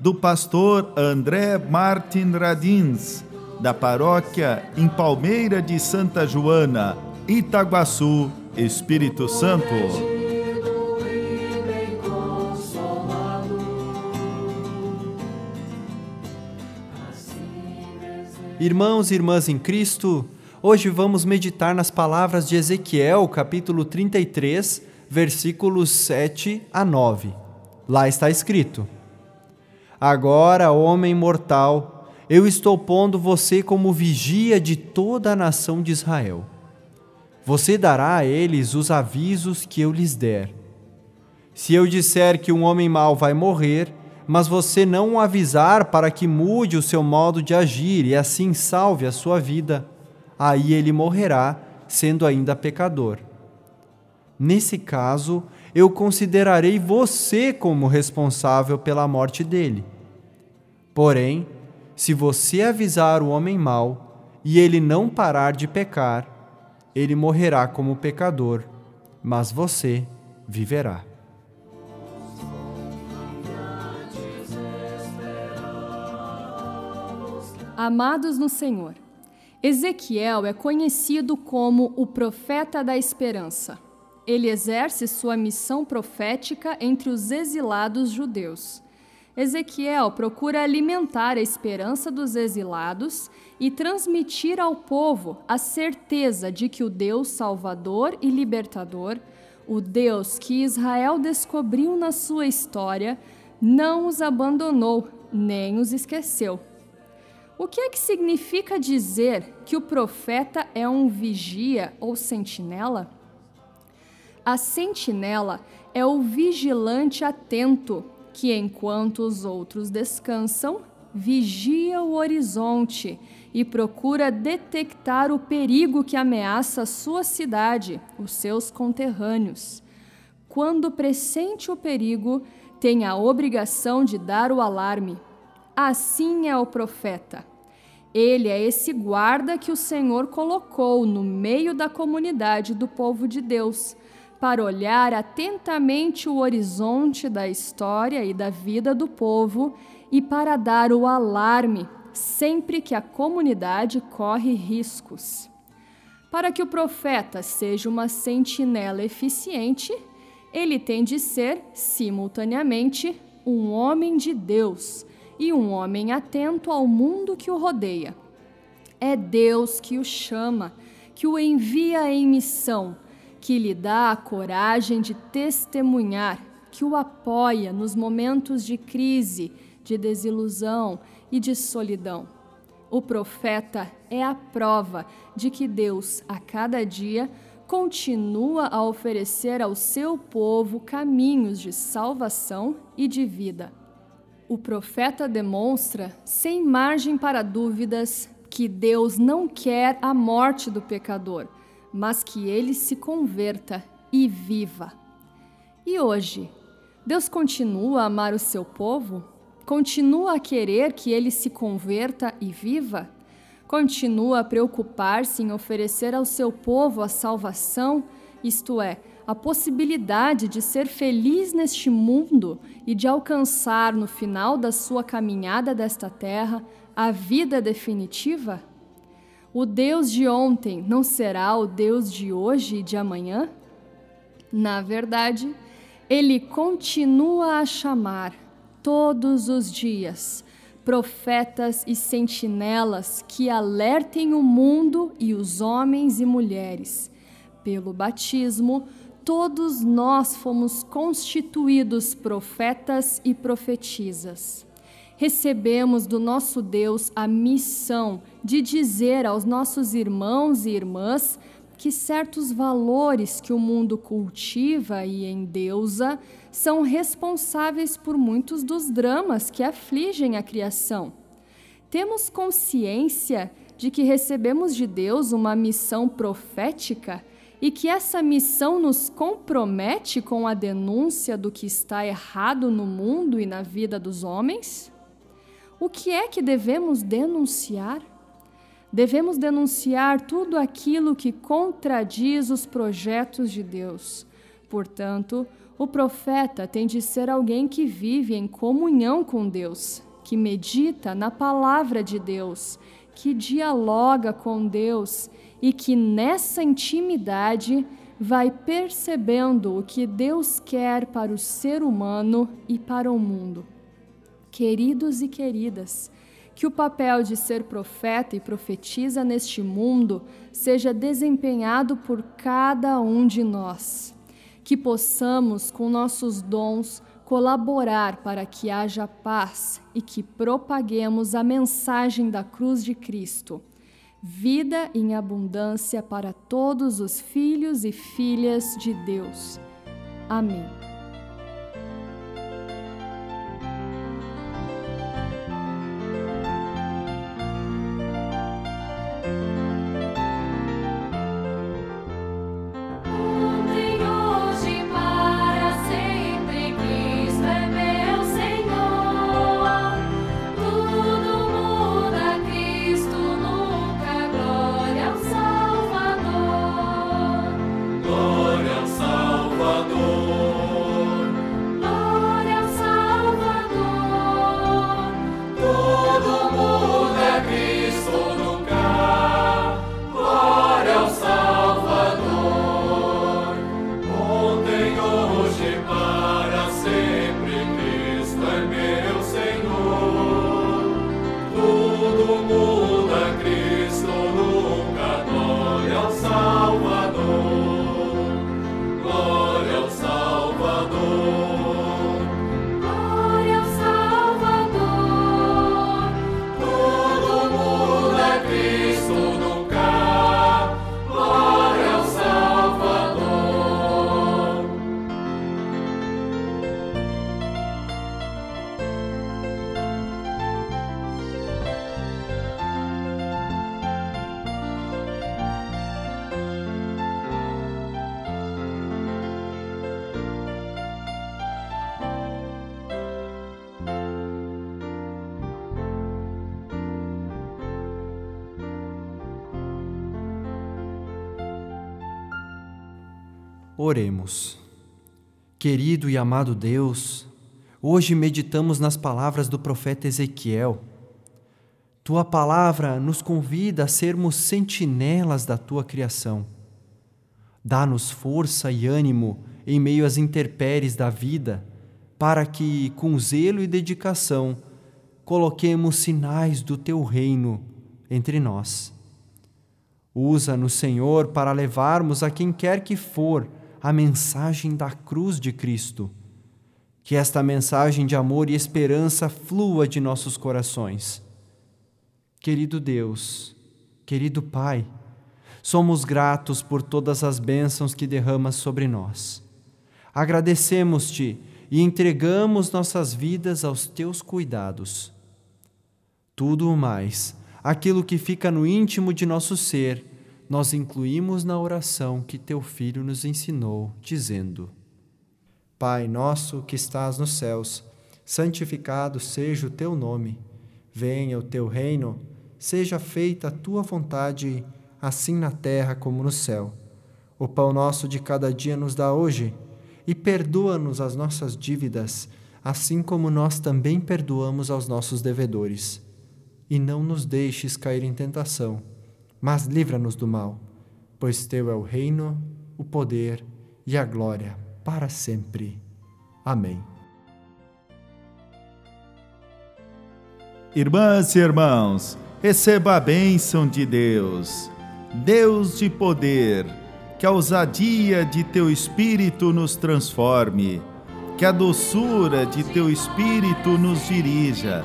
do pastor André Martin Radins, da paróquia em Palmeira de Santa Joana, Itaguaçu, Espírito Santo. Irmãos e irmãs em Cristo, hoje vamos meditar nas palavras de Ezequiel, capítulo 33, versículos 7 a 9. Lá está escrito: Agora, homem mortal, eu estou pondo você como vigia de toda a nação de Israel. Você dará a eles os avisos que eu lhes der. Se eu disser que um homem mau vai morrer, mas você não o avisar para que mude o seu modo de agir e assim salve a sua vida, aí ele morrerá, sendo ainda pecador. Nesse caso, eu considerarei você como responsável pela morte dele. Porém, se você avisar o homem mau e ele não parar de pecar, ele morrerá como pecador, mas você viverá. Amados no Senhor, Ezequiel é conhecido como o profeta da esperança ele exerce sua missão profética entre os exilados judeus. Ezequiel procura alimentar a esperança dos exilados e transmitir ao povo a certeza de que o Deus Salvador e Libertador, o Deus que Israel descobriu na sua história, não os abandonou nem os esqueceu. O que é que significa dizer que o profeta é um vigia ou sentinela? A sentinela é o vigilante atento que, enquanto os outros descansam, vigia o horizonte e procura detectar o perigo que ameaça sua cidade, os seus conterrâneos. Quando pressente o perigo, tem a obrigação de dar o alarme. Assim é o profeta. Ele é esse guarda que o Senhor colocou no meio da comunidade do povo de Deus para olhar atentamente o horizonte da história e da vida do povo e para dar o alarme sempre que a comunidade corre riscos. Para que o profeta seja uma sentinela eficiente, ele tem de ser, simultaneamente, um homem de Deus e um homem atento ao mundo que o rodeia. É Deus que o chama, que o envia em missão que lhe dá a coragem de testemunhar, que o apoia nos momentos de crise, de desilusão e de solidão. O profeta é a prova de que Deus, a cada dia, continua a oferecer ao seu povo caminhos de salvação e de vida. O profeta demonstra, sem margem para dúvidas, que Deus não quer a morte do pecador mas que ele se converta e viva. E hoje, Deus continua a amar o seu povo? Continua a querer que ele se converta e viva? Continua a preocupar-se em oferecer ao seu povo a salvação, isto é, a possibilidade de ser feliz neste mundo e de alcançar no final da sua caminhada desta terra a vida definitiva? O Deus de ontem não será o Deus de hoje e de amanhã? Na verdade, ele continua a chamar todos os dias profetas e sentinelas que alertem o mundo e os homens e mulheres. Pelo batismo, todos nós fomos constituídos profetas e profetisas recebemos do nosso Deus a missão de dizer aos nossos irmãos e irmãs que certos valores que o mundo cultiva e endeusa são responsáveis por muitos dos dramas que afligem a criação. Temos consciência de que recebemos de Deus uma missão profética e que essa missão nos compromete com a denúncia do que está errado no mundo e na vida dos homens? O que é que devemos denunciar? Devemos denunciar tudo aquilo que contradiz os projetos de Deus. Portanto, o profeta tem de ser alguém que vive em comunhão com Deus, que medita na palavra de Deus, que dialoga com Deus e que nessa intimidade vai percebendo o que Deus quer para o ser humano e para o mundo. Queridos e queridas, que o papel de ser profeta e profetiza neste mundo seja desempenhado por cada um de nós. Que possamos, com nossos dons, colaborar para que haja paz e que propaguemos a mensagem da cruz de Cristo. Vida em abundância para todos os filhos e filhas de Deus. Amém. Oremos. Querido e amado Deus, hoje meditamos nas palavras do profeta Ezequiel. Tua palavra nos convida a sermos sentinelas da tua criação. Dá-nos força e ânimo em meio às intempéries da vida, para que, com zelo e dedicação, coloquemos sinais do teu reino entre nós. Usa-nos, Senhor, para levarmos a quem quer que for a mensagem da cruz de Cristo. Que esta mensagem de amor e esperança flua de nossos corações. Querido Deus, querido Pai, somos gratos por todas as bênçãos que derramas sobre nós. Agradecemos-te e entregamos nossas vidas aos teus cuidados. Tudo o mais, aquilo que fica no íntimo de nosso ser, nós incluímos na oração que teu filho nos ensinou, dizendo: Pai nosso que estás nos céus, santificado seja o teu nome. Venha o teu reino, seja feita a tua vontade, assim na terra como no céu. O pão nosso de cada dia nos dá hoje, e perdoa-nos as nossas dívidas, assim como nós também perdoamos aos nossos devedores. E não nos deixes cair em tentação mas livra-nos do mal, pois teu é o reino, o poder e a glória para sempre. Amém. Irmãs e irmãos, receba a bênção de Deus, Deus de poder, que a ousadia de teu espírito nos transforme, que a doçura de teu espírito nos dirija,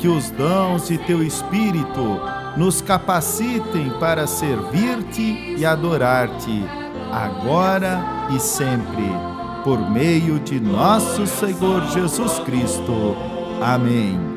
que os dons de teu espírito nos capacitem para servir-te e adorar-te, agora e sempre, por meio de nosso Senhor Jesus Cristo. Amém.